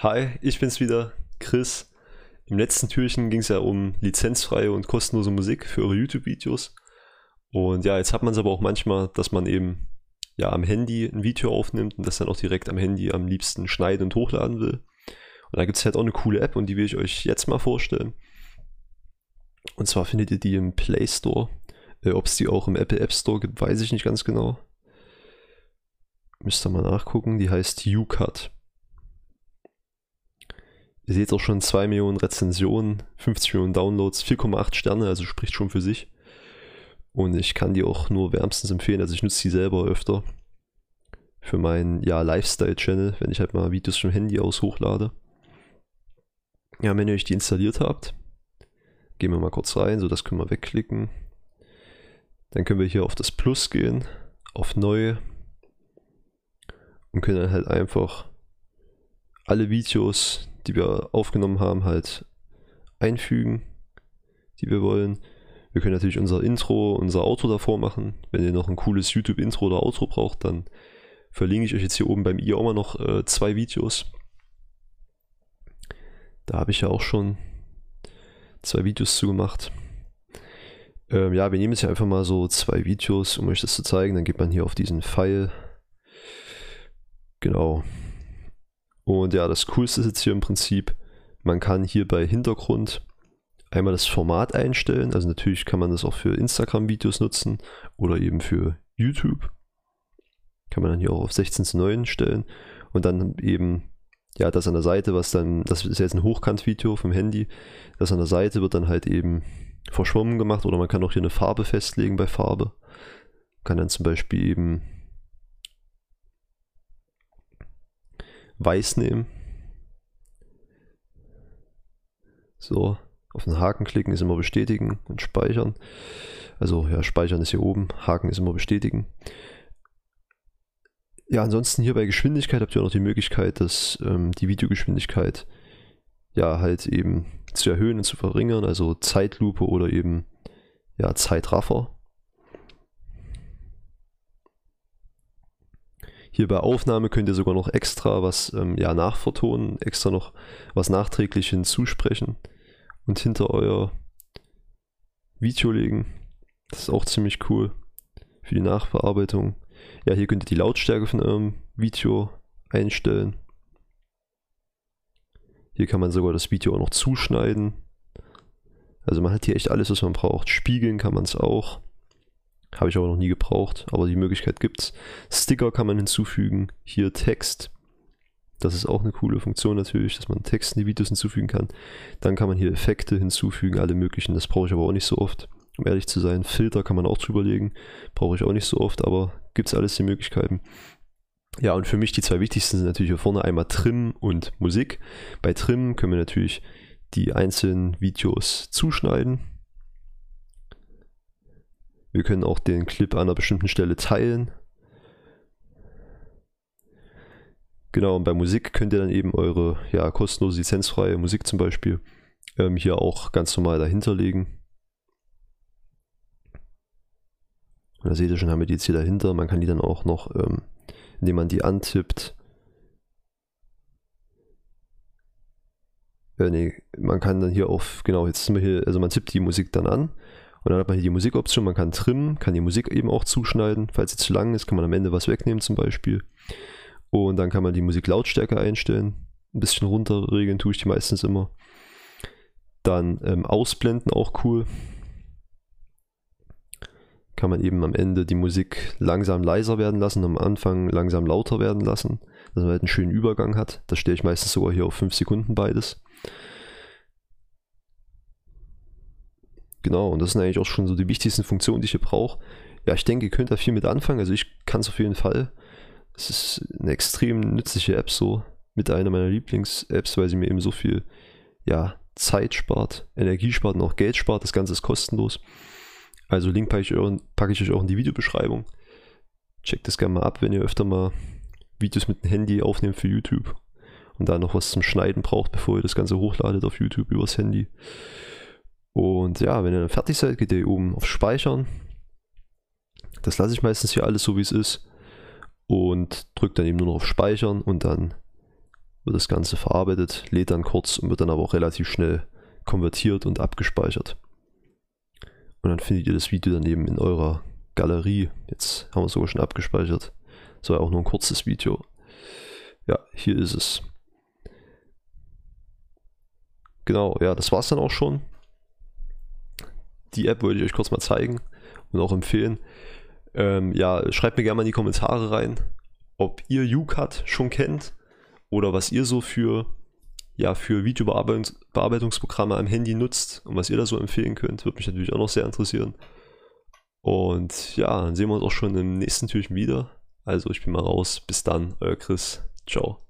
Hi, ich bin's wieder, Chris. Im letzten Türchen ging es ja um lizenzfreie und kostenlose Musik für eure YouTube-Videos. Und ja, jetzt hat man es aber auch manchmal, dass man eben ja am Handy ein Video aufnimmt und das dann auch direkt am Handy am liebsten schneiden und hochladen will. Und da gibt es halt auch eine coole App und die will ich euch jetzt mal vorstellen. Und zwar findet ihr die im Play Store. Äh, Ob es die auch im Apple App Store gibt, weiß ich nicht ganz genau. Müsst ihr mal nachgucken. Die heißt UCut. Ihr seht auch schon 2 Millionen Rezensionen, 50 Millionen Downloads, 4,8 Sterne, also spricht schon für sich. Und ich kann die auch nur wärmstens empfehlen. Also ich nutze die selber öfter für meinen ja, Lifestyle-Channel, wenn ich halt mal Videos vom Handy aus hochlade. Ja, wenn ihr euch die installiert habt, gehen wir mal kurz rein, so das können wir wegklicken. Dann können wir hier auf das Plus gehen, auf Neue und können dann halt einfach alle Videos, die wir aufgenommen haben, halt einfügen, die wir wollen. Wir können natürlich unser Intro, unser Outro davor machen. Wenn ihr noch ein cooles YouTube-Intro oder Outro braucht, dann verlinke ich euch jetzt hier oben beim i auch mal noch äh, zwei Videos. Da habe ich ja auch schon zwei Videos zu gemacht. Ähm, ja, wir nehmen jetzt hier einfach mal so zwei Videos, um euch das zu zeigen. Dann geht man hier auf diesen Pfeil. Genau. Und ja, das Coolste ist jetzt hier im Prinzip, man kann hier bei Hintergrund einmal das Format einstellen. Also natürlich kann man das auch für Instagram-Videos nutzen oder eben für YouTube. Kann man dann hier auch auf 16 zu 9 stellen und dann eben ja, das an der Seite, was dann, das ist jetzt ein Hochkant-Video vom Handy, das an der Seite wird dann halt eben verschwommen gemacht oder man kann auch hier eine Farbe festlegen bei Farbe. Kann dann zum Beispiel eben weiß nehmen. So, auf den Haken klicken ist immer bestätigen und speichern. Also ja, speichern ist hier oben, Haken ist immer bestätigen. Ja, ansonsten hier bei Geschwindigkeit habt ihr auch noch die Möglichkeit, dass ähm, die Videogeschwindigkeit ja halt eben zu erhöhen und zu verringern, also Zeitlupe oder eben ja Zeitraffer. Hier bei Aufnahme könnt ihr sogar noch extra was ähm, ja, nachvertonen, extra noch was nachträglich hinzusprechen und hinter euer Video legen. Das ist auch ziemlich cool für die Nachbearbeitung. Ja, hier könnt ihr die Lautstärke von eurem Video einstellen. Hier kann man sogar das Video auch noch zuschneiden. Also man hat hier echt alles, was man braucht. Spiegeln kann man es auch. Habe ich aber noch nie gebraucht, aber die Möglichkeit gibt es. Sticker kann man hinzufügen. Hier Text. Das ist auch eine coole Funktion natürlich, dass man Text in die Videos hinzufügen kann. Dann kann man hier Effekte hinzufügen, alle möglichen. Das brauche ich aber auch nicht so oft, um ehrlich zu sein. Filter kann man auch drüberlegen. Brauche ich auch nicht so oft, aber gibt es alles die Möglichkeiten. Ja, und für mich die zwei wichtigsten sind natürlich hier vorne einmal Trim und Musik. Bei Trim können wir natürlich die einzelnen Videos zuschneiden wir können auch den Clip an einer bestimmten Stelle teilen. Genau, und bei Musik könnt ihr dann eben eure ja, kostenlose, lizenzfreie Musik zum Beispiel ähm, hier auch ganz normal dahinter legen. Und da seht ihr schon, haben wir die jetzt hier dahinter. Man kann die dann auch noch, ähm, indem man die antippt, äh, nee, man kann dann hier auf, genau, jetzt sind wir hier, also man tippt die Musik dann an und dann hat man hier die Musikoption, man kann trimmen, kann die Musik eben auch zuschneiden. Falls sie zu lang ist, kann man am Ende was wegnehmen zum Beispiel. Und dann kann man die Musiklautstärke einstellen. Ein bisschen runterregeln tue ich die meistens immer. Dann ähm, ausblenden, auch cool. Kann man eben am Ende die Musik langsam leiser werden lassen, am Anfang langsam lauter werden lassen, dass man halt einen schönen Übergang hat. Das stelle ich meistens sogar hier auf 5 Sekunden beides. Genau, und das sind eigentlich auch schon so die wichtigsten Funktionen, die ich hier brauche. Ja, ich denke, ihr könnt da viel mit anfangen. Also ich kann es auf jeden Fall. Es ist eine extrem nützliche App so. Mit einer meiner Lieblings-Apps, weil sie mir eben so viel ja, Zeit spart, Energie spart und auch Geld spart. Das Ganze ist kostenlos. Also Link packe ich, packe ich euch auch in die Videobeschreibung. Checkt das gerne mal ab, wenn ihr öfter mal Videos mit dem Handy aufnehmt für YouTube und da noch was zum Schneiden braucht, bevor ihr das Ganze hochladet auf YouTube übers Handy. Und ja, wenn ihr dann fertig seid, geht ihr hier oben auf Speichern. Das lasse ich meistens hier alles so, wie es ist. Und drückt dann eben nur noch auf Speichern und dann wird das Ganze verarbeitet, lädt dann kurz und wird dann aber auch relativ schnell konvertiert und abgespeichert. Und dann findet ihr das Video daneben in eurer Galerie. Jetzt haben wir es sogar schon abgespeichert. Das war auch nur ein kurzes Video. Ja, hier ist es. Genau, ja, das war es dann auch schon. Die App wollte ich euch kurz mal zeigen und auch empfehlen. Ähm, ja, schreibt mir gerne mal in die Kommentare rein, ob ihr UCAT schon kennt oder was ihr so für, ja, für Videobearbeitungsprogramme am Handy nutzt und was ihr da so empfehlen könnt. Würde mich natürlich auch noch sehr interessieren. Und ja, dann sehen wir uns auch schon im nächsten Türchen wieder. Also ich bin mal raus. Bis dann, euer Chris. Ciao.